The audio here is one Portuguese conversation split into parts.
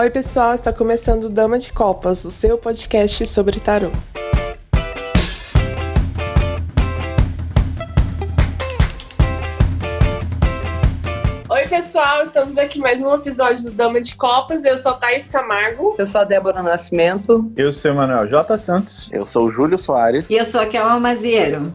Oi, pessoal, está começando Dama de Copas, o seu podcast sobre tarô. Oi, pessoal, estamos aqui mais um episódio do Dama de Copas. Eu sou a Thaís Camargo. Eu sou a Débora Nascimento. Eu sou o Manuel J. Santos. Eu sou o Júlio Soares. E eu sou a Kelma Maziero.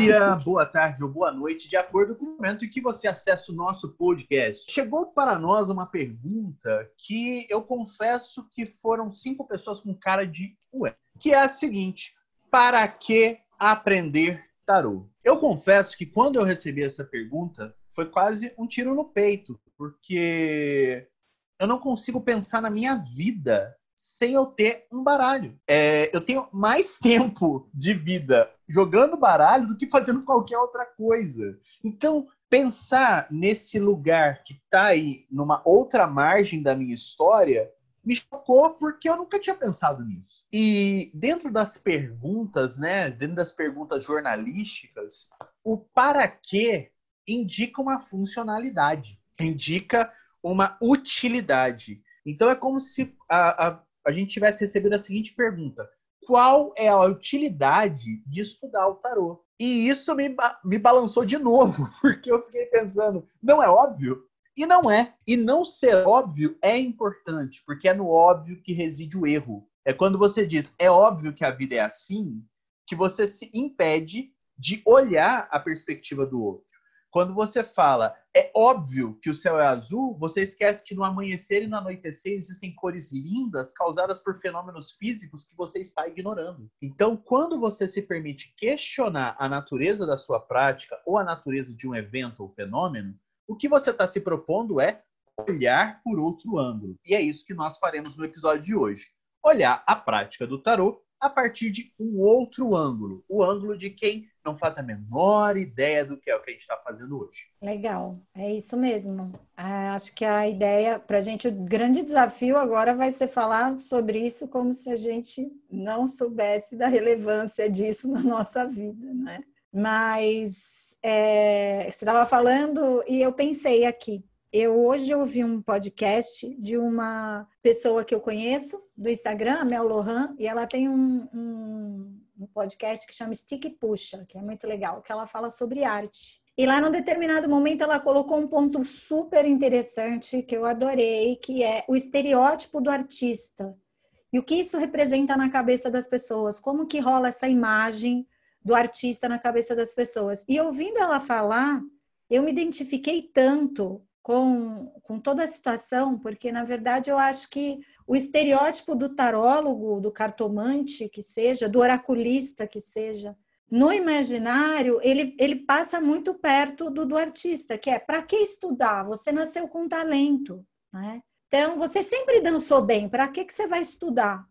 Dia, boa tarde ou boa noite, de acordo com o momento em que você acessa o nosso podcast. Chegou para nós uma pergunta que eu confesso que foram cinco pessoas com cara de ué, que é a seguinte: para que aprender tarô? Eu confesso que quando eu recebi essa pergunta, foi quase um tiro no peito, porque eu não consigo pensar na minha vida sem eu ter um baralho. É, eu tenho mais tempo de vida jogando baralho do que fazendo qualquer outra coisa. Então, pensar nesse lugar que está aí, numa outra margem da minha história, me chocou porque eu nunca tinha pensado nisso. E dentro das perguntas, né, dentro das perguntas jornalísticas, o para quê indica uma funcionalidade, indica uma utilidade. Então é como se a, a, a gente tivesse recebido a seguinte pergunta: qual é a utilidade de estudar o tarô? E isso me, me balançou de novo, porque eu fiquei pensando, não é óbvio? E não é. E não ser óbvio é importante, porque é no óbvio que reside o erro. É quando você diz, é óbvio que a vida é assim, que você se impede de olhar a perspectiva do outro. Quando você fala, é óbvio que o céu é azul, você esquece que no amanhecer e no anoitecer existem cores lindas causadas por fenômenos físicos que você está ignorando. Então, quando você se permite questionar a natureza da sua prática ou a natureza de um evento ou fenômeno, o que você está se propondo é olhar por outro ângulo. E é isso que nós faremos no episódio de hoje. Olhar a prática do tarô a partir de um outro ângulo, o ângulo de quem não faz a menor ideia do que é o que a gente está fazendo hoje. Legal, é isso mesmo. Ah, acho que a ideia, para a gente, o grande desafio agora vai ser falar sobre isso como se a gente não soubesse da relevância disso na nossa vida, né? Mas é, você estava falando e eu pensei aqui, eu hoje ouvi um podcast de uma pessoa que eu conheço do Instagram, a Mel Lohan, e ela tem um, um, um podcast que chama Stick Puxa, que é muito legal, que ela fala sobre arte. E lá num determinado momento ela colocou um ponto super interessante que eu adorei, que é o estereótipo do artista. E o que isso representa na cabeça das pessoas? Como que rola essa imagem do artista na cabeça das pessoas? E ouvindo ela falar, eu me identifiquei tanto com, com toda a situação, porque na verdade eu acho que o estereótipo do tarólogo, do cartomante que seja, do oraculista que seja, no imaginário, ele, ele passa muito perto do, do artista, que é para que estudar? Você nasceu com talento, né? Então, você sempre dançou bem, para que, que você vai estudar?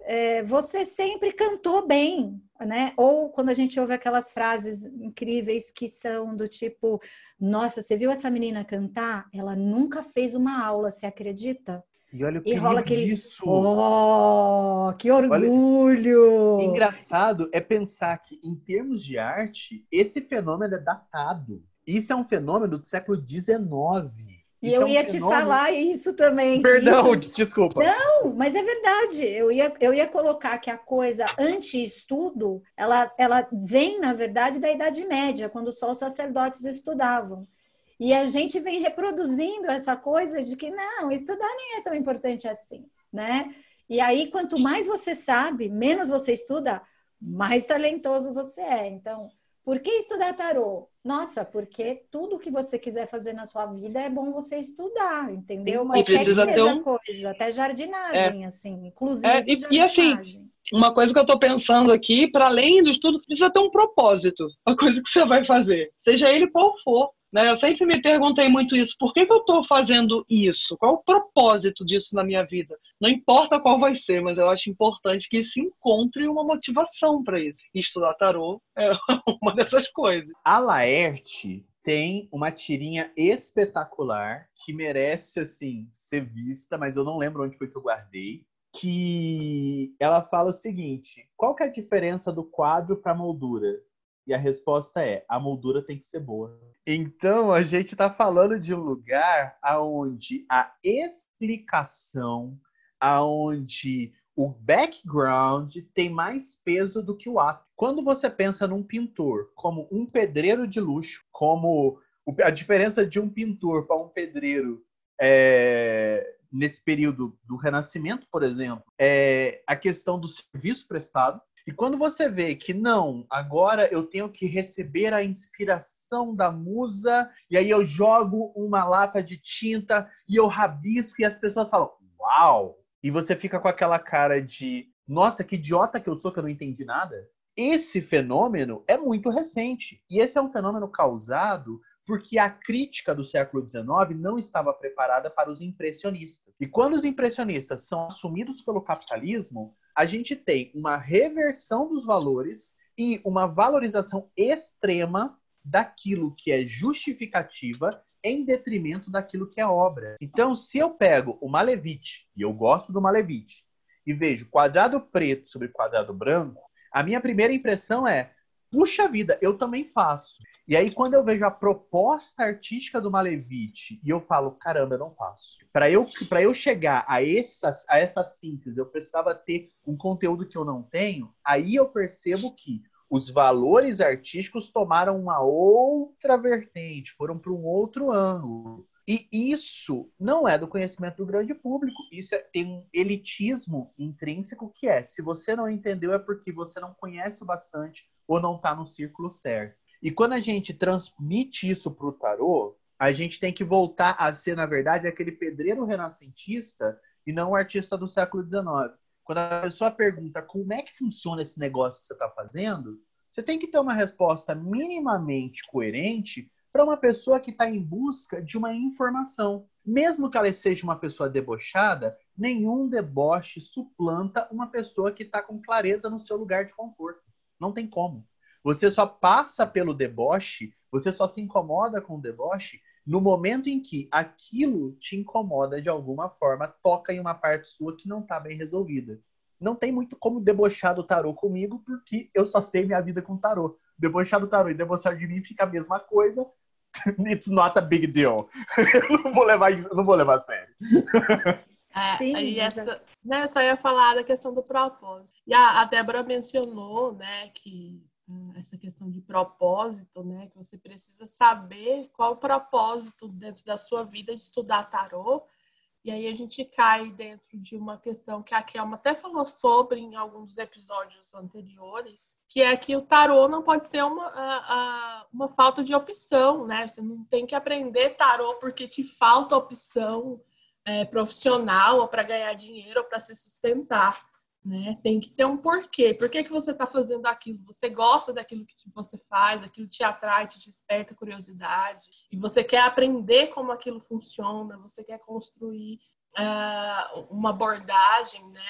É, você sempre cantou bem, né? Ou quando a gente ouve aquelas frases incríveis que são do tipo: Nossa, você viu essa menina cantar? Ela nunca fez uma aula, você acredita? E olha o que rola aquele. Isso. Oh, que orgulho! Olha, engraçado é pensar que, em termos de arte, esse fenômeno é datado. Isso é um fenômeno do século XIX. E eu ia te falar isso também. Perdão, isso... desculpa. Não, mas é verdade. Eu ia, eu ia colocar que a coisa anti-estudo, ela, ela vem, na verdade, da Idade Média, quando só os sacerdotes estudavam. E a gente vem reproduzindo essa coisa de que não, estudar nem é tão importante assim, né? E aí, quanto mais você sabe, menos você estuda, mais talentoso você é. Então, por que estudar tarô? Nossa, porque tudo que você quiser fazer na sua vida é bom você estudar, entendeu? Sim, Qualquer que seja um... coisa, até jardinagem, é. assim, inclusive é, e, e, assim, uma coisa que eu estou pensando aqui, para além do estudo, precisa ter um propósito, a coisa que você vai fazer, seja ele qual for. Né? Eu sempre me perguntei muito isso. Por que, que eu estou fazendo isso? Qual o propósito disso na minha vida? Não importa qual vai ser, mas eu acho importante que se encontre uma motivação para isso. Estudar tarô é uma dessas coisas. A Laerte tem uma tirinha espetacular que merece assim ser vista, mas eu não lembro onde foi que eu guardei. Que ela fala o seguinte: qual que é a diferença do quadro para a moldura? E a resposta é: a moldura tem que ser boa. Então, a gente está falando de um lugar aonde a explicação, aonde o background tem mais peso do que o ato. Quando você pensa num pintor como um pedreiro de luxo, como a diferença de um pintor para um pedreiro é, nesse período do Renascimento, por exemplo, é a questão do serviço prestado. E quando você vê que não, agora eu tenho que receber a inspiração da musa, e aí eu jogo uma lata de tinta e eu rabisco, e as pessoas falam, uau! E você fica com aquela cara de, nossa, que idiota que eu sou que eu não entendi nada. Esse fenômeno é muito recente. E esse é um fenômeno causado porque a crítica do século XIX não estava preparada para os impressionistas. E quando os impressionistas são assumidos pelo capitalismo, a gente tem uma reversão dos valores e uma valorização extrema daquilo que é justificativa em detrimento daquilo que é obra. Então, se eu pego o Malevich, e eu gosto do Malevich, e vejo quadrado preto sobre quadrado branco, a minha primeira impressão é: puxa vida, eu também faço. E aí, quando eu vejo a proposta artística do Malevich e eu falo, caramba, eu não faço. Para eu, eu chegar a essa, a essa síntese, eu precisava ter um conteúdo que eu não tenho, aí eu percebo que os valores artísticos tomaram uma outra vertente, foram para um outro ângulo. E isso não é do conhecimento do grande público. Isso é, tem um elitismo intrínseco que é: se você não entendeu, é porque você não conhece o bastante ou não está no círculo certo. E quando a gente transmite isso para o tarô, a gente tem que voltar a ser, na verdade, aquele pedreiro renascentista e não o artista do século XIX. Quando a pessoa pergunta como é que funciona esse negócio que você está fazendo, você tem que ter uma resposta minimamente coerente para uma pessoa que está em busca de uma informação. Mesmo que ela seja uma pessoa debochada, nenhum deboche suplanta uma pessoa que está com clareza no seu lugar de conforto. Não tem como. Você só passa pelo deboche, você só se incomoda com o deboche no momento em que aquilo te incomoda de alguma forma, toca em uma parte sua que não está bem resolvida. Não tem muito como debochar do tarô comigo, porque eu só sei minha vida com tarô. Debochar do tarô e debochar de mim fica a mesma coisa. It's not a big deal. eu não vou levar isso, não vou levar a sério. É, Sim, e essa, né, só ia falar da questão do propósito. E a, a Débora mencionou, né, que essa questão de propósito, né? Que você precisa saber qual o propósito dentro da sua vida de estudar tarô. E aí a gente cai dentro de uma questão que a Kelma até falou sobre em alguns episódios anteriores, que é que o tarô não pode ser uma, uma falta de opção, né? Você não tem que aprender tarô porque te falta opção é, profissional ou para ganhar dinheiro ou para se sustentar né? Tem que ter um porquê. Por que, que você está fazendo aquilo? Você gosta daquilo que você faz, aquilo te atrai, te desperta curiosidade, e você quer aprender como aquilo funciona, você quer construir uh, uma abordagem, né?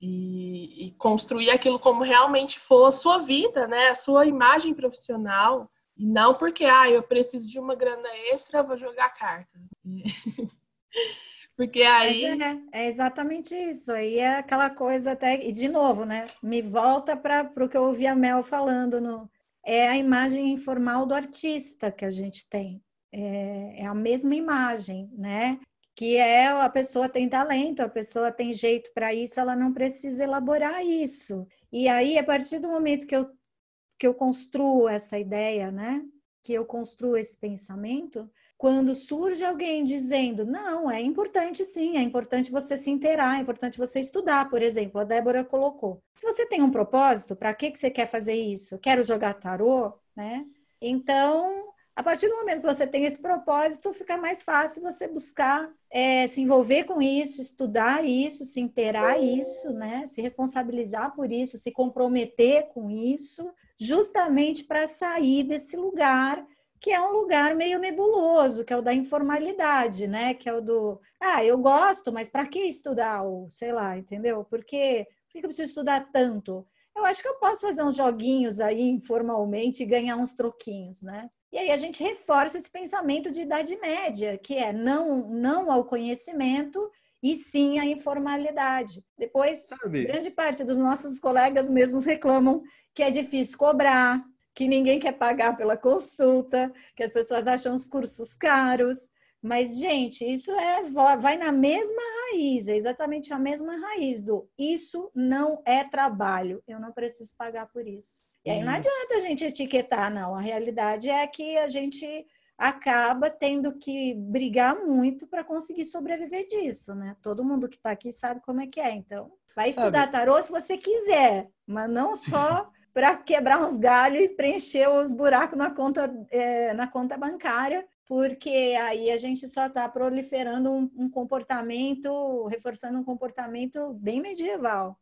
E, e, construir aquilo como realmente for a sua vida, né? A sua imagem profissional. E não porque, ah, eu preciso de uma grana extra, vou jogar cartas. Porque aí. É, é, exatamente isso. Aí é aquela coisa até. E de novo, né? Me volta para o que eu ouvi a Mel falando. No... É a imagem informal do artista que a gente tem. É, é a mesma imagem, né? Que é a pessoa tem talento, a pessoa tem jeito para isso, ela não precisa elaborar isso. E aí, a partir do momento que eu, que eu construo essa ideia, né? Que eu construo esse pensamento, quando surge alguém dizendo, não, é importante sim, é importante você se inteirar, é importante você estudar, por exemplo, a Débora colocou. Se você tem um propósito, para que, que você quer fazer isso? Quero jogar tarô, né? Então, a partir do momento que você tem esse propósito, fica mais fácil você buscar é, se envolver com isso, estudar isso, se inteirar isso, né? Se responsabilizar por isso, se comprometer com isso, justamente para sair desse lugar que é um lugar meio nebuloso, que é o da informalidade, né? Que é o do, ah, eu gosto, mas para que estudar? Ou, sei lá, entendeu? Porque, por que eu preciso estudar tanto? Eu acho que eu posso fazer uns joguinhos aí informalmente e ganhar uns troquinhos, né? E aí a gente reforça esse pensamento de idade média, que é não, não ao conhecimento e sim à informalidade. Depois, Sabe? grande parte dos nossos colegas mesmos reclamam que é difícil cobrar, que ninguém quer pagar pela consulta, que as pessoas acham os cursos caros. Mas, gente, isso é vai na mesma raiz, é exatamente a mesma raiz do isso não é trabalho, eu não preciso pagar por isso. E aí não adianta a gente etiquetar, não. A realidade é que a gente acaba tendo que brigar muito para conseguir sobreviver disso, né? Todo mundo que está aqui sabe como é que é. Então, vai estudar tarô se você quiser, mas não só para quebrar uns galhos e preencher os buracos na conta, é, na conta bancária, porque aí a gente só está proliferando um, um comportamento, reforçando um comportamento bem medieval.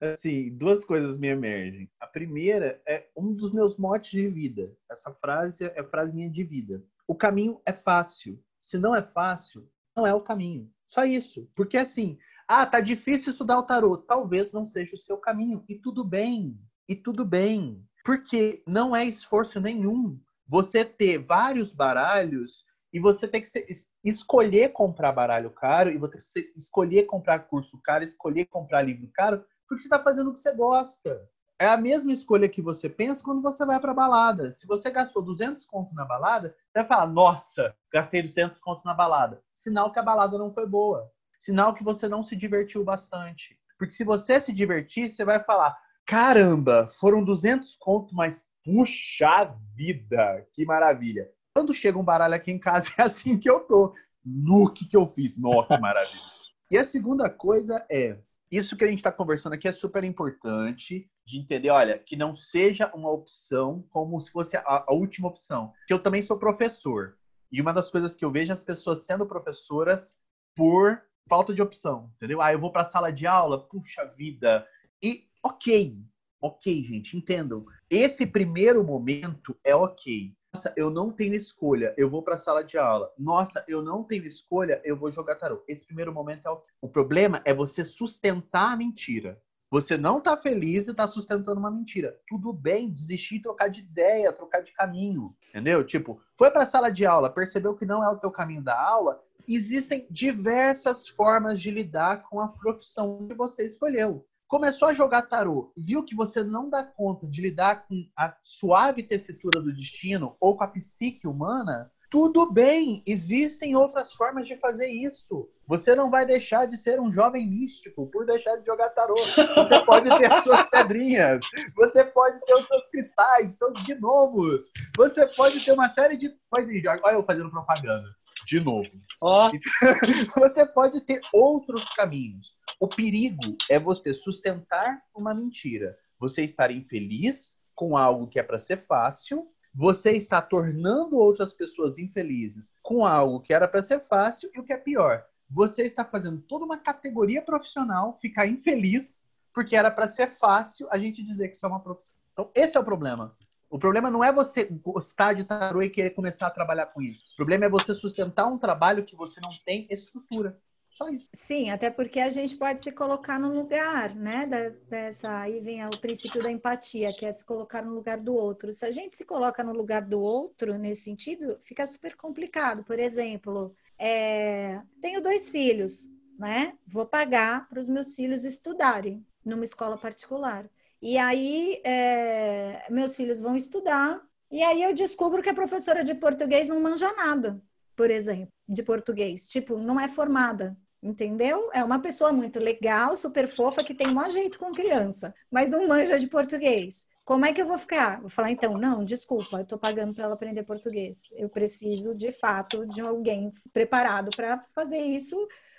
Assim, duas coisas me emergem. A primeira é um dos meus motes de vida. Essa frase é frase minha de vida. O caminho é fácil. Se não é fácil, não é o caminho. Só isso. Porque assim, ah, tá difícil estudar o tarô. Talvez não seja o seu caminho. E tudo bem. E tudo bem. Porque não é esforço nenhum você ter vários baralhos e você tem que ser, escolher comprar baralho caro e você escolher comprar curso caro, escolher comprar livro caro, porque você está fazendo o que você gosta. É a mesma escolha que você pensa quando você vai para balada. Se você gastou 200 contos na balada, você vai falar: "Nossa, gastei 200 contos na balada". Sinal que a balada não foi boa. Sinal que você não se divertiu bastante. Porque se você se divertir, você vai falar: "Caramba, foram 200 contos, mas puxa vida, que maravilha". Quando chega um baralho aqui em casa é assim que eu tô. No que que eu fiz? Nossa, que maravilha. E a segunda coisa é, isso que a gente está conversando aqui é super importante de entender, olha, que não seja uma opção como se fosse a, a última opção. Porque eu também sou professor. E uma das coisas que eu vejo é as pessoas sendo professoras por falta de opção, entendeu? Ah, eu vou para a sala de aula, puxa vida. E ok, ok, gente, entendam. Esse primeiro momento é ok. Nossa, eu não tenho escolha, eu vou para a sala de aula. Nossa, eu não tenho escolha, eu vou jogar tarô. Esse primeiro momento é o O problema é você sustentar a mentira. Você não tá feliz e tá sustentando uma mentira. Tudo bem, desistir, trocar de ideia, trocar de caminho, entendeu? Tipo, foi para a sala de aula, percebeu que não é o teu caminho da aula, existem diversas formas de lidar com a profissão que você escolheu começou a jogar tarô, viu que você não dá conta de lidar com a suave tessitura do destino ou com a psique humana, tudo bem, existem outras formas de fazer isso. Você não vai deixar de ser um jovem místico por deixar de jogar tarô. Você pode ter as suas pedrinhas, você pode ter os seus cristais, seus gnomos, você pode ter uma série de. Olha eu fazendo propaganda de novo. Oh. Você pode ter outros caminhos. O perigo é você sustentar uma mentira. Você estar infeliz com algo que é para ser fácil, você está tornando outras pessoas infelizes com algo que era para ser fácil e o que é pior, você está fazendo toda uma categoria profissional ficar infeliz porque era para ser fácil a gente dizer que isso é uma profissão. Então, esse é o problema. O problema não é você gostar de tarô e querer começar a trabalhar com isso. O problema é você sustentar um trabalho que você não tem estrutura. Só isso. Sim, até porque a gente pode se colocar no lugar, né? Dessa, aí vem o princípio da empatia, que é se colocar no lugar do outro. Se a gente se coloca no lugar do outro nesse sentido, fica super complicado. Por exemplo, é, tenho dois filhos, né? Vou pagar para os meus filhos estudarem numa escola particular. E aí, é, meus filhos vão estudar, e aí eu descubro que a professora de português não manja nada, por exemplo, de português. Tipo, não é formada, entendeu? É uma pessoa muito legal, super fofa, que tem um jeito com criança, mas não manja de português. Como é que eu vou ficar? Vou falar, então, não, desculpa, eu estou pagando para ela aprender português. Eu preciso, de fato, de alguém preparado para fazer isso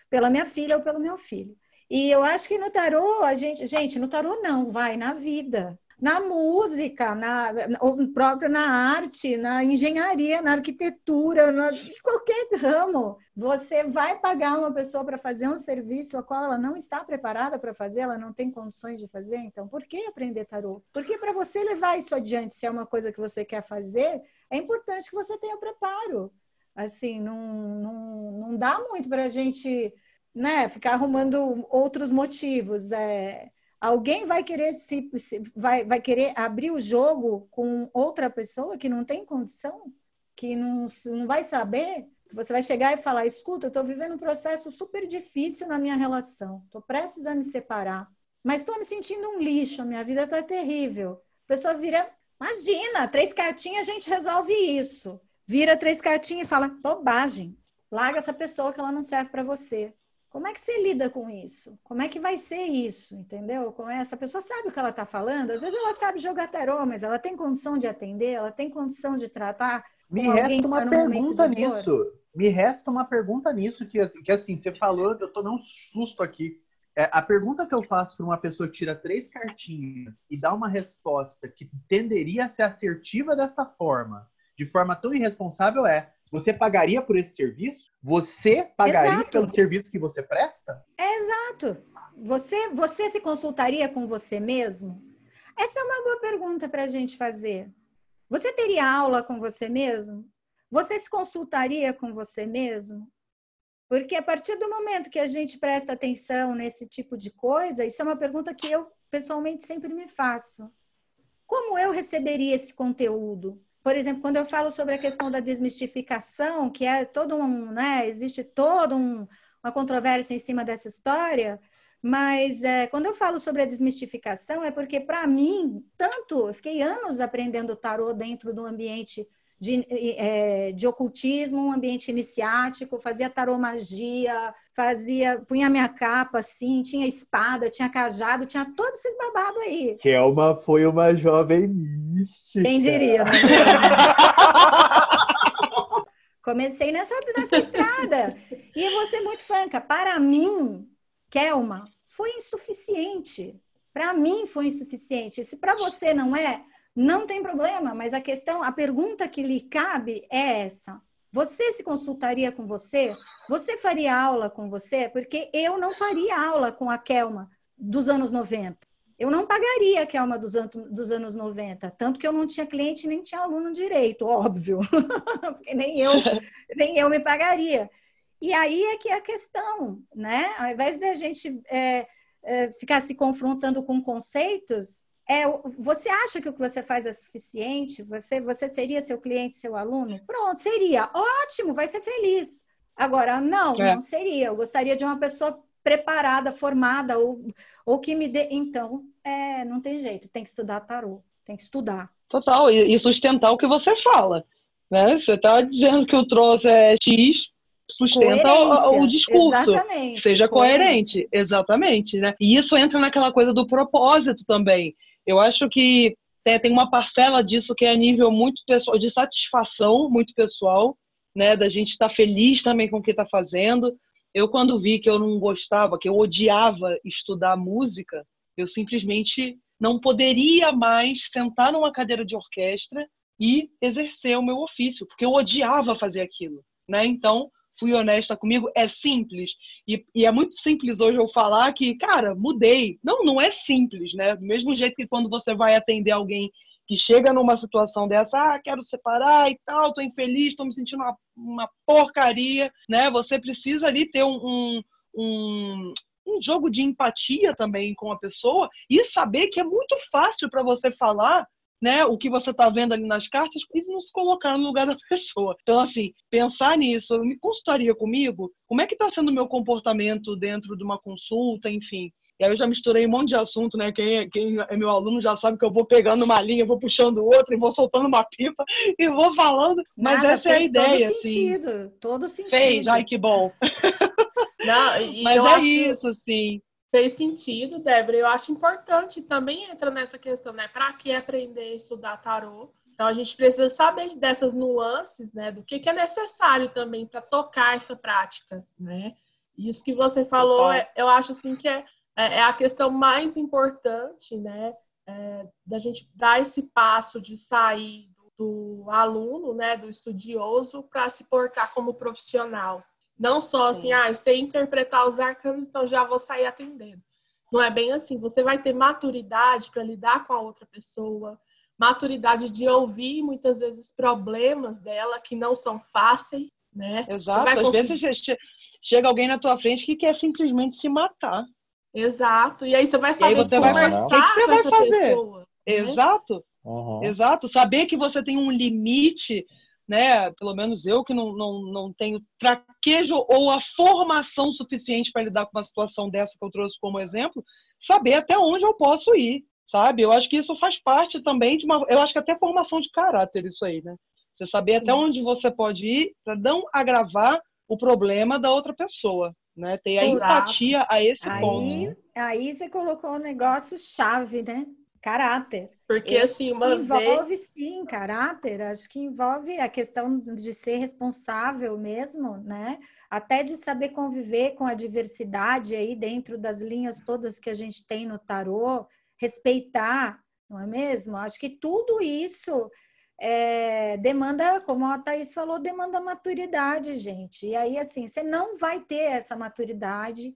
pela minha filha ou pelo meu filho. E eu acho que no tarô, a gente, gente, no tarô não, vai na vida, na música, na próprio na arte, na engenharia, na arquitetura, na qualquer ramo. Você vai pagar uma pessoa para fazer um serviço a qual ela não está preparada para fazer, ela não tem condições de fazer. Então, por que aprender tarô? Porque para você levar isso adiante, se é uma coisa que você quer fazer, é importante que você tenha preparo. Assim, não, não, não dá muito para a gente né, ficar arrumando outros motivos. É, alguém vai querer se, vai, vai querer abrir o jogo com outra pessoa que não tem condição, que não, não vai saber. Você vai chegar e falar: escuta, eu estou vivendo um processo super difícil na minha relação, estou prestes a me separar, mas estou me sentindo um lixo, minha vida está terrível. A pessoa vira Imagina, três cartinhas a gente resolve isso. Vira três cartinhas e fala: bobagem, larga essa pessoa que ela não serve para você. Como é que você lida com isso? Como é que vai ser isso? Entendeu? Como é? Essa pessoa sabe o que ela está falando. Às vezes ela sabe jogar tarô, mas ela tem condição de atender, ela tem condição de tratar. Me resta uma tá pergunta nisso. Me resta uma pergunta nisso que, que assim, você falou, eu tô num susto aqui. É, a pergunta que eu faço para uma pessoa que tira três cartinhas e dá uma resposta que tenderia a ser assertiva dessa forma, de forma tão irresponsável, é: você pagaria por esse serviço? Você pagaria Exato. pelo serviço que você presta? Exato. Você, você se consultaria com você mesmo? Essa é uma boa pergunta para a gente fazer. Você teria aula com você mesmo? Você se consultaria com você mesmo? Porque a partir do momento que a gente presta atenção nesse tipo de coisa, isso é uma pergunta que eu pessoalmente sempre me faço. Como eu receberia esse conteúdo? Por exemplo, quando eu falo sobre a questão da desmistificação, que é todo um, né, existe toda um, uma controvérsia em cima dessa história, mas é, quando eu falo sobre a desmistificação é porque para mim, tanto eu fiquei anos aprendendo tarô dentro do ambiente de, é, de ocultismo, um ambiente iniciático, fazia taromagia, fazia, punha minha capa assim, tinha espada, tinha cajado, tinha todos esses babados aí. Kelma foi uma jovem mística. Quem diria, né? Comecei nessa, nessa estrada. E eu vou ser muito franca, para mim, Kelma, foi insuficiente. Para mim foi insuficiente. Se para você não é, não tem problema, mas a questão, a pergunta que lhe cabe é essa. Você se consultaria com você? Você faria aula com você? Porque eu não faria aula com a Kelma dos anos 90. Eu não pagaria a Kelma dos, dos anos 90, tanto que eu não tinha cliente nem tinha aluno direito, óbvio. Porque nem eu, nem eu me pagaria. E aí é que é a questão, né? Ao invés da gente é, é, ficar se confrontando com conceitos, é, você acha que o que você faz é suficiente? Você, você seria seu cliente, seu aluno? Pronto, seria. Ótimo, vai ser feliz. Agora, não, é. não seria. Eu gostaria de uma pessoa preparada, formada, ou, ou que me dê. Então, é, não tem jeito, tem que estudar tarô, tem que estudar. Total, e sustentar o que você fala. Né? Você está dizendo que o troço é X, sustenta o, o, discurso. Exatamente. Seja coerente. Exatamente. Né? E isso entra naquela coisa do propósito também. Eu acho que é, tem uma parcela disso que é a nível muito pessoal, de satisfação muito pessoal, né? Da gente estar tá feliz também com o que está fazendo. Eu, quando vi que eu não gostava, que eu odiava estudar música, eu simplesmente não poderia mais sentar numa cadeira de orquestra e exercer o meu ofício, porque eu odiava fazer aquilo, né? Então, fui honesta comigo, é simples. E, e, é muito simples hoje eu falar que, cara, mudei. Não, não é simples, né? Do mesmo jeito que quando você vai atender alguém que chega numa situação dessa, ah, quero separar e tal, tô infeliz, tô me sentindo uma, uma porcaria, né? Você precisa ali ter um, um, um um jogo de empatia também com a pessoa e saber que é muito fácil para você falar né, o que você está vendo ali nas cartas e não se colocar no lugar da pessoa. Então, assim, pensar nisso, eu me consultaria comigo, como é que está sendo o meu comportamento dentro de uma consulta, enfim. E aí eu já misturei um monte de assunto, né? Quem é, quem é meu aluno já sabe que eu vou pegando uma linha, vou puxando outra, e vou soltando uma pipa e vou falando. Mas Nada, essa é a ideia, todo assim. Sentido, todo sentido. Fez, ai que bom. Não, Mas é acho... isso, sim fez sentido, Débora. Eu acho importante, também entra nessa questão, né? Para que aprender a estudar tarô? Então a gente precisa saber dessas nuances, né? Do que, que é necessário também para tocar essa prática, né? Isso que você falou, é, eu acho assim que é, é, é a questão mais importante, né? É, da gente dar esse passo de sair do, do aluno, né? Do estudioso para se portar como profissional. Não só assim, ah, eu sei interpretar os arcanos, então já vou sair atendendo. Não é bem assim. Você vai ter maturidade para lidar com a outra pessoa, maturidade de ouvir muitas vezes problemas dela que não são fáceis, né? Exato. Às conseguir... vezes chega alguém na tua frente que quer simplesmente se matar. Exato. E aí você vai saber você conversar vai... que que com essa fazer? pessoa. Né? Exato. Uhum. Exato. Saber que você tem um limite né? Pelo menos eu que não, não, não tenho traquejo ou a formação suficiente para lidar com uma situação dessa que eu trouxe como exemplo, saber até onde eu posso ir, sabe? Eu acho que isso faz parte também de uma. Eu acho que até formação de caráter, isso aí, né? Você saber Sim. até onde você pode ir para não agravar o problema da outra pessoa, né? Ter a empatia a esse aí, ponto. Aí você colocou um negócio chave, né? Caráter. Porque, assim, uma envolve, vez... sim, caráter. Acho que envolve a questão de ser responsável mesmo, né? Até de saber conviver com a diversidade aí dentro das linhas todas que a gente tem no tarô, respeitar, não é mesmo? Acho que tudo isso é, demanda, como a Thaís falou, demanda maturidade, gente. E aí, assim, você não vai ter essa maturidade,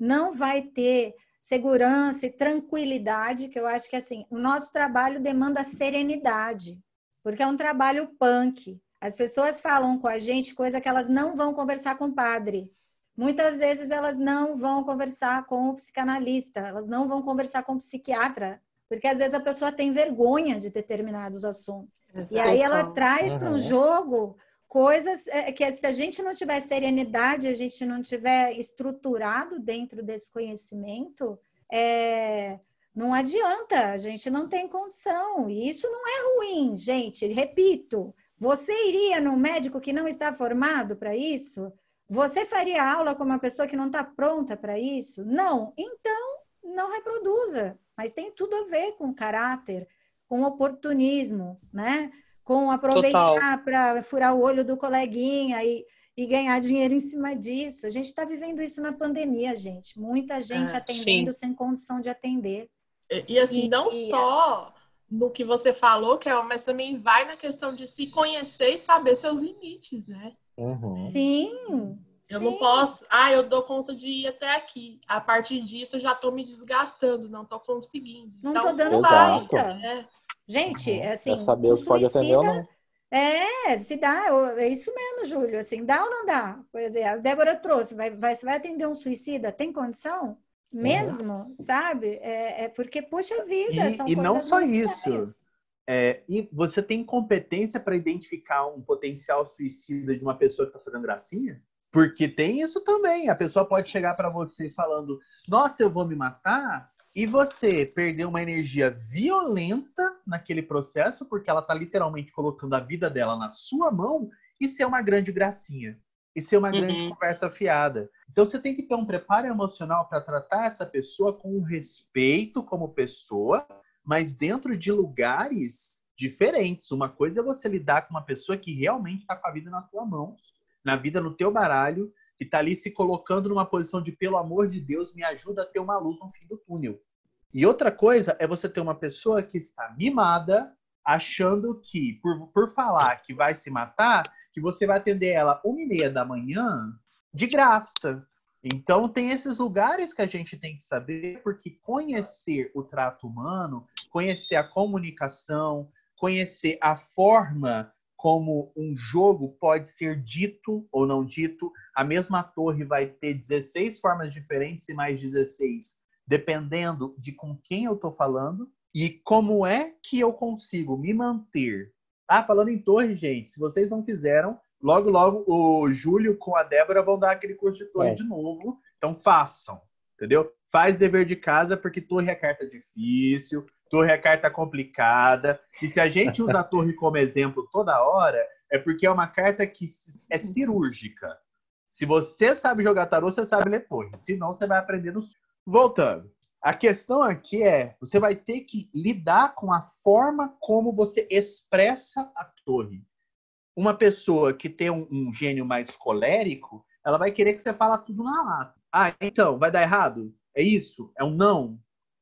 não vai ter segurança e tranquilidade, que eu acho que assim, o nosso trabalho demanda serenidade, porque é um trabalho punk. As pessoas falam com a gente coisa que elas não vão conversar com o padre. Muitas vezes elas não vão conversar com o psicanalista, elas não vão conversar com o psiquiatra, porque às vezes a pessoa tem vergonha de determinados assuntos. Exato. E aí ela traz uhum. para um jogo coisas é, que se a gente não tiver serenidade, a gente não tiver estruturado dentro desse conhecimento, é, não adianta, a gente não tem condição. E isso não é ruim, gente. Repito, você iria num médico que não está formado para isso? Você faria aula com uma pessoa que não está pronta para isso? Não. Então, não reproduza. Mas tem tudo a ver com caráter, com oportunismo, né? Com aproveitar para furar o olho do coleguinha e, e ganhar dinheiro em cima disso. A gente está vivendo isso na pandemia, gente. Muita gente é, atendendo sim. sem condição de atender. E, e assim, e, não e, só no que você falou, Kel, mas também vai na questão de se conhecer e saber seus limites, né? Uhum. Sim. Eu Sim. não posso, ah, eu dou conta de ir até aqui. A partir disso, eu já estou me desgastando, não estou conseguindo. Não estou então, dando conta. Né? Gente, uhum. assim. Pra saber o que pode atender ou não. É, se dá, é isso mesmo, Júlio. Assim, dá ou não dá? Pois é, a Débora trouxe, vai, vai, você vai atender um suicida? Tem condição? Mesmo, uhum. sabe? É, é, porque, puxa vida, e, são E não só isso. É, e você tem competência para identificar um potencial suicida de uma pessoa que está fazendo gracinha? Porque tem isso também. A pessoa pode chegar para você falando: Nossa, eu vou me matar e você perder uma energia violenta naquele processo, porque ela está literalmente colocando a vida dela na sua mão, e ser uma grande gracinha. E ser uma uhum. grande conversa fiada. Então você tem que ter um preparo emocional para tratar essa pessoa com respeito como pessoa, mas dentro de lugares diferentes. Uma coisa é você lidar com uma pessoa que realmente está com a vida na tua mão, na vida no teu baralho, que está ali se colocando numa posição de, pelo amor de Deus, me ajuda a ter uma luz no fim do túnel. E outra coisa é você ter uma pessoa que está mimada, achando que, por, por falar que vai se matar, que você vai atender ela uma e meia da manhã de graça. Então, tem esses lugares que a gente tem que saber, porque conhecer o trato humano, conhecer a comunicação, conhecer a forma como um jogo pode ser dito ou não dito. A mesma torre vai ter 16 formas diferentes e mais 16, dependendo de com quem eu estou falando e como é que eu consigo me manter. Ah, falando em torre, gente, se vocês não fizeram, logo, logo o Júlio com a Débora vão dar aquele curso de torre é. de novo. Então façam, entendeu? Faz dever de casa, porque torre é carta difícil, Torre é carta complicada. E se a gente usa a torre como exemplo toda hora, é porque é uma carta que é cirúrgica. Se você sabe jogar tarô, você sabe ler torre. Senão, você vai aprender no. Voltando. A questão aqui é: você vai ter que lidar com a forma como você expressa a torre. Uma pessoa que tem um, um gênio mais colérico, ela vai querer que você fala tudo na lata. Ah, então, vai dar errado? É isso? É um não?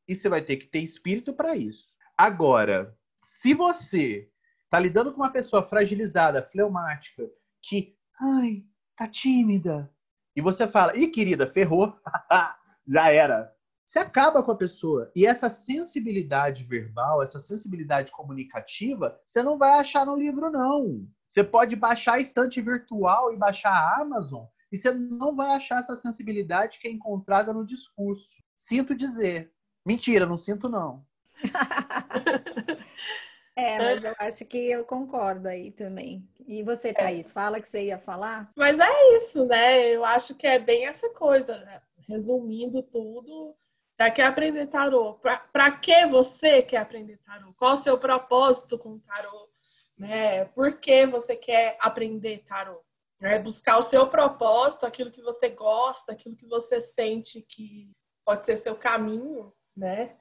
e você vai ter que ter espírito para isso. Agora, se você está lidando com uma pessoa fragilizada, fleumática, que, ai, tá tímida, e você fala, ih, querida, ferrou, já era. Você acaba com a pessoa. E essa sensibilidade verbal, essa sensibilidade comunicativa, você não vai achar no livro, não. Você pode baixar a estante virtual e baixar a Amazon, e você não vai achar essa sensibilidade que é encontrada no discurso. Sinto dizer, Mentira, não sinto não. é, mas eu acho que eu concordo aí também. E você, é. Thaís, fala que você ia falar? Mas é isso, né? Eu acho que é bem essa coisa. Né? Resumindo tudo, Para que aprender tarô? Para que você quer aprender tarô? Qual o seu propósito com tarô? Né? Por que você quer aprender tarô? É buscar o seu propósito, aquilo que você gosta, aquilo que você sente que pode ser seu caminho, né?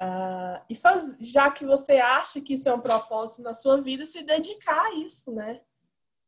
Uh, e faz, já que você acha que isso é um propósito na sua vida, se dedicar a isso, né?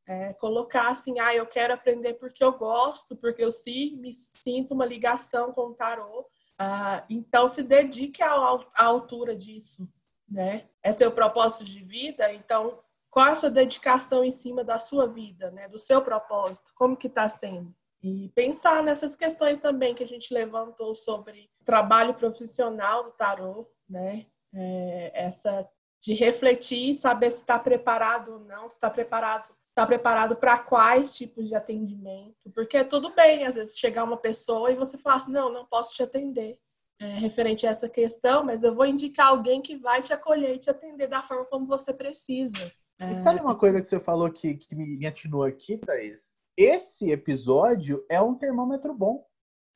É, colocar assim, ah, eu quero aprender porque eu gosto, porque eu sim, me sinto uma ligação com o tarô. Uh, então, se dedique à, à altura disso, né? É seu propósito de vida, então qual a sua dedicação em cima da sua vida, né? Do seu propósito, como que está sendo? E pensar nessas questões também que a gente levantou sobre trabalho profissional do tarô, né? É, essa de refletir, saber se está preparado ou não, se está preparado está preparado para quais tipos de atendimento, porque é tudo bem, às vezes, chegar uma pessoa e você falar assim, não, não posso te atender é, referente a essa questão, mas eu vou indicar alguém que vai te acolher e te atender da forma como você precisa. E sabe uma coisa que você falou que, que me atinou aqui, Thaís? Esse episódio é um termômetro bom.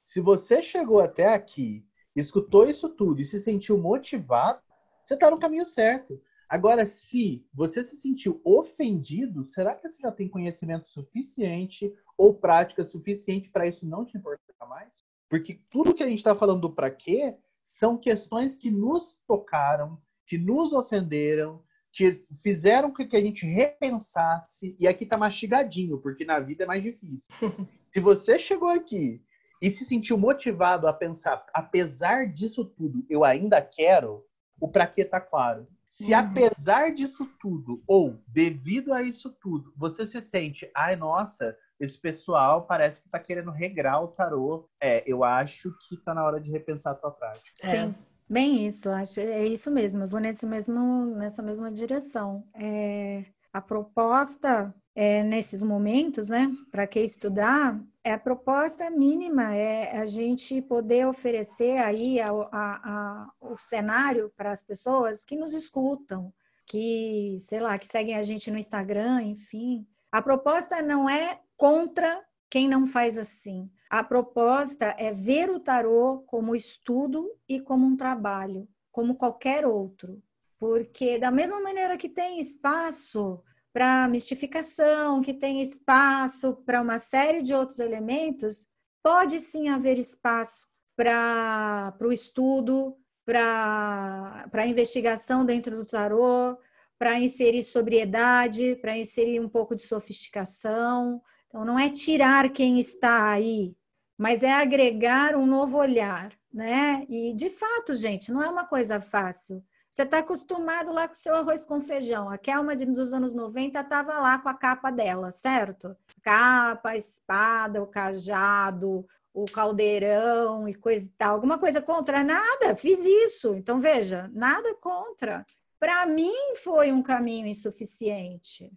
Se você chegou até aqui, escutou isso tudo e se sentiu motivado, você está no caminho certo. Agora, se você se sentiu ofendido, será que você já tem conhecimento suficiente ou prática suficiente para isso não te importar mais? Porque tudo que a gente está falando do para quê são questões que nos tocaram, que nos ofenderam, que fizeram com que a gente repensasse. E aqui tá mastigadinho, porque na vida é mais difícil. se você chegou aqui e se sentiu motivado a pensar, apesar disso tudo, eu ainda quero, o para quê tá claro. Se uhum. apesar disso tudo, ou devido a isso tudo, você se sente, ai, nossa, esse pessoal parece que tá querendo regrar o tarô, é, eu acho que tá na hora de repensar a tua prática. Sim. É. Bem isso, acho é isso mesmo. Eu vou nesse mesmo, nessa mesma direção. É, a proposta é, nesses momentos, né? Para que estudar? É a proposta mínima, é a gente poder oferecer aí a, a, a, o cenário para as pessoas que nos escutam, que, sei lá, que seguem a gente no Instagram, enfim. A proposta não é contra quem não faz assim. A proposta é ver o tarô como estudo e como um trabalho, como qualquer outro. Porque, da mesma maneira que tem espaço para mistificação, que tem espaço para uma série de outros elementos, pode sim haver espaço para o estudo, para a investigação dentro do tarô, para inserir sobriedade, para inserir um pouco de sofisticação. Então, não é tirar quem está aí, mas é agregar um novo olhar, né? E de fato, gente, não é uma coisa fácil. Você está acostumado lá com o seu arroz com feijão. A Kelma dos anos 90 estava lá com a capa dela, certo? Capa, espada, o cajado, o caldeirão e coisa e tal. Alguma coisa contra? Nada, fiz isso. Então, veja, nada contra. Para mim foi um caminho insuficiente.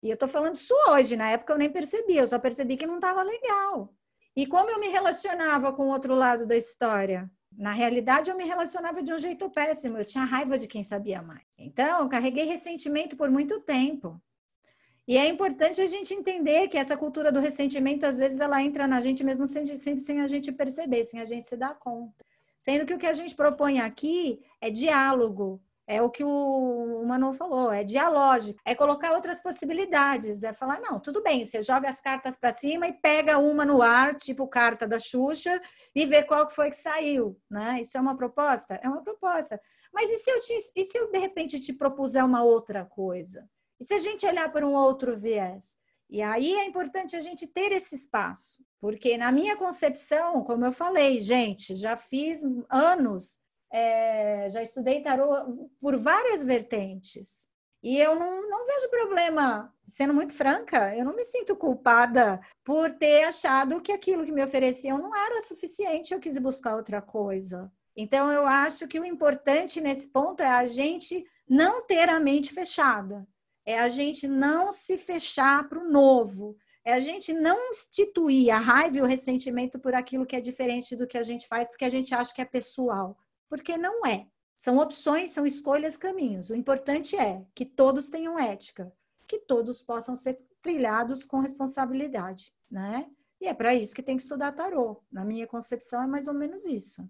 E eu estou falando isso hoje, na época eu nem percebi, eu só percebi que não estava legal. E como eu me relacionava com o outro lado da história? Na realidade, eu me relacionava de um jeito péssimo, eu tinha raiva de quem sabia mais. Então, eu carreguei ressentimento por muito tempo. E é importante a gente entender que essa cultura do ressentimento, às vezes, ela entra na gente mesmo sem, sem a gente perceber, sem a gente se dar conta. Sendo que o que a gente propõe aqui é diálogo, é o que o Manu falou, é dialógico, é colocar outras possibilidades, é falar, não, tudo bem, você joga as cartas para cima e pega uma no ar, tipo carta da Xuxa, e vê qual foi que saiu, né? Isso é uma proposta? É uma proposta. Mas e se eu, te, e se eu de repente te propuser uma outra coisa? E se a gente olhar para um outro viés? E aí é importante a gente ter esse espaço, porque na minha concepção, como eu falei, gente, já fiz anos é, já estudei tarô por várias vertentes. E eu não, não vejo problema, sendo muito franca, eu não me sinto culpada por ter achado que aquilo que me ofereciam não era suficiente, eu quis buscar outra coisa. Então, eu acho que o importante nesse ponto é a gente não ter a mente fechada, é a gente não se fechar para o novo, é a gente não instituir a raiva e o ressentimento por aquilo que é diferente do que a gente faz, porque a gente acha que é pessoal porque não é. São opções, são escolhas, caminhos. O importante é que todos tenham ética, que todos possam ser trilhados com responsabilidade, né? E é para isso que tem que estudar tarô. Na minha concepção é mais ou menos isso.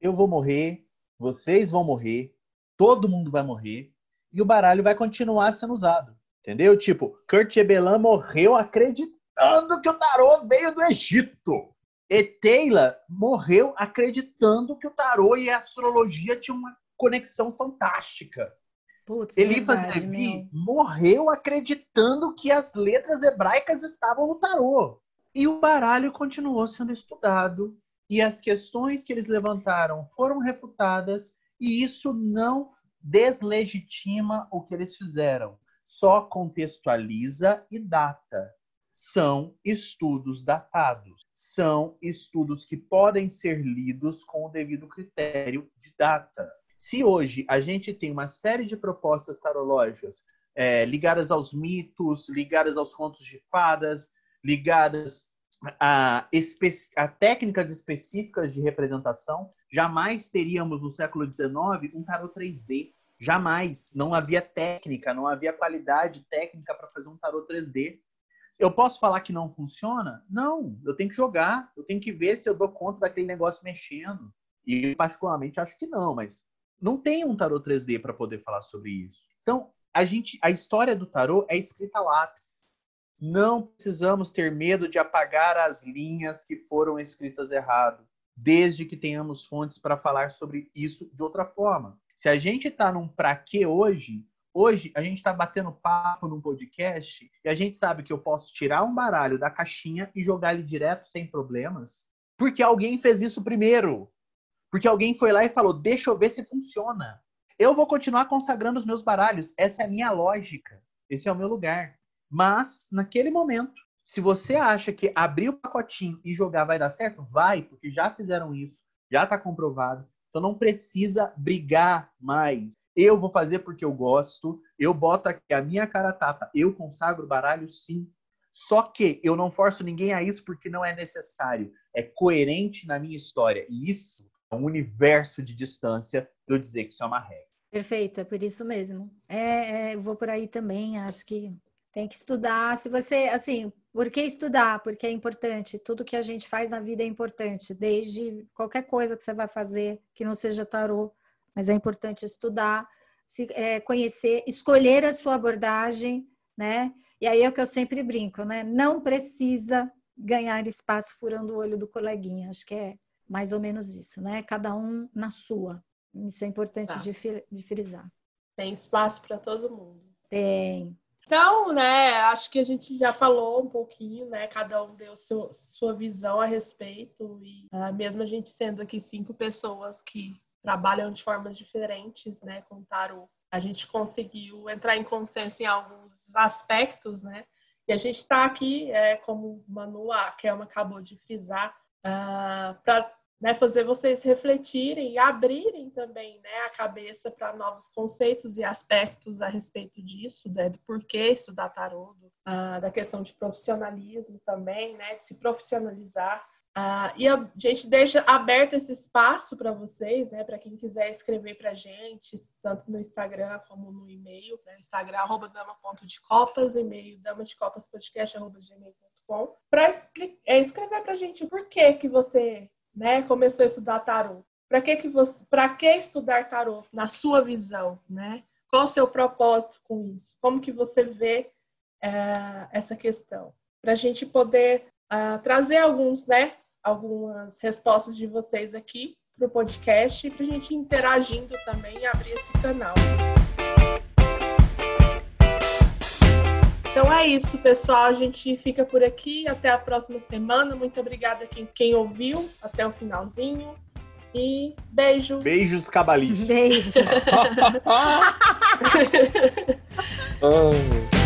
eu vou morrer, vocês vão morrer, todo mundo vai morrer e o baralho vai continuar sendo usado. Entendeu? Tipo, Kurt Ebelan morreu acreditando que o tarô veio do Egito. E Taylor morreu acreditando que o tarô e a astrologia tinham uma conexão fantástica. Putz, verdade, Levi meu. morreu acreditando que as letras hebraicas estavam no tarô. E o baralho continuou sendo estudado e as questões que eles levantaram foram refutadas e isso não deslegitima o que eles fizeram, só contextualiza e data. São estudos datados, são estudos que podem ser lidos com o devido critério de data. Se hoje a gente tem uma série de propostas tarológicas é, ligadas aos mitos, ligadas aos contos de fadas, ligadas a, a, técnicas específicas de representação. Jamais teríamos no século XIX um tarot 3D. Jamais. Não havia técnica, não havia qualidade técnica para fazer um tarot 3D. Eu posso falar que não funciona? Não. Eu tenho que jogar. Eu tenho que ver se eu dou conta daquele negócio mexendo. E particularmente acho que não, mas não tem um tarot 3D para poder falar sobre isso. Então, a gente, a história do tarot é escrita a lápis. Não precisamos ter medo de apagar as linhas que foram escritas errado, desde que tenhamos fontes para falar sobre isso de outra forma. Se a gente está num pra quê hoje, hoje a gente está batendo papo num podcast e a gente sabe que eu posso tirar um baralho da caixinha e jogar ele direto sem problemas, porque alguém fez isso primeiro. Porque alguém foi lá e falou: deixa eu ver se funciona. Eu vou continuar consagrando os meus baralhos. Essa é a minha lógica. Esse é o meu lugar. Mas, naquele momento, se você acha que abrir o pacotinho e jogar vai dar certo, vai, porque já fizeram isso, já está comprovado. Então não precisa brigar mais. Eu vou fazer porque eu gosto, eu boto aqui a minha cara tapa, eu consagro baralho sim. Só que eu não forço ninguém a isso porque não é necessário. É coerente na minha história. E isso é um universo de distância de eu dizer que isso é uma regra. Perfeito, é por isso mesmo. É, é, vou por aí também, acho que tem que estudar. Se você, assim, por que estudar? Porque é importante. Tudo que a gente faz na vida é importante, desde qualquer coisa que você vai fazer que não seja tarô, mas é importante estudar, se, é, conhecer, escolher a sua abordagem, né? E aí é o que eu sempre brinco, né? Não precisa ganhar espaço furando o olho do coleguinha. Acho que é mais ou menos isso, né? Cada um na sua. Isso é importante tá. de, frisar. Tem espaço para todo mundo. Tem. Então, né, acho que a gente já falou um pouquinho, né? Cada um deu seu, sua visão a respeito. E uh, mesmo a gente sendo aqui cinco pessoas que trabalham de formas diferentes, né, com tarot, a gente conseguiu entrar em consenso em alguns aspectos, né? E a gente está aqui, é, como Manu, a Kelma acabou de frisar, uh, ah, para né, fazer vocês refletirem e abrirem também né, a cabeça para novos conceitos e aspectos a respeito disso, né, do porquê estudar tarô, do, uh, da questão de profissionalismo também, né, de se profissionalizar. Uh, e a gente deixa aberto esse espaço para vocês, né, para quem quiser escrever para a gente, tanto no Instagram como no e-mail, né, Instagram, arroba dama.decopas, e-mail damadecopaspodcast.gmail.com, para é, escrever para a gente por que que você né, começou a estudar tarô. Para que que você, que estudar tarô na sua visão, né? Qual o seu propósito com isso? Como que você vê é, essa questão? Para a gente poder uh, trazer alguns, né, algumas respostas de vocês aqui para o podcast, para a gente interagindo também e abrir esse canal. Então é isso, pessoal. A gente fica por aqui. Até a próxima semana. Muito obrigada a quem, quem ouviu até o finalzinho. E beijo. Beijos cabalistas. Beijos.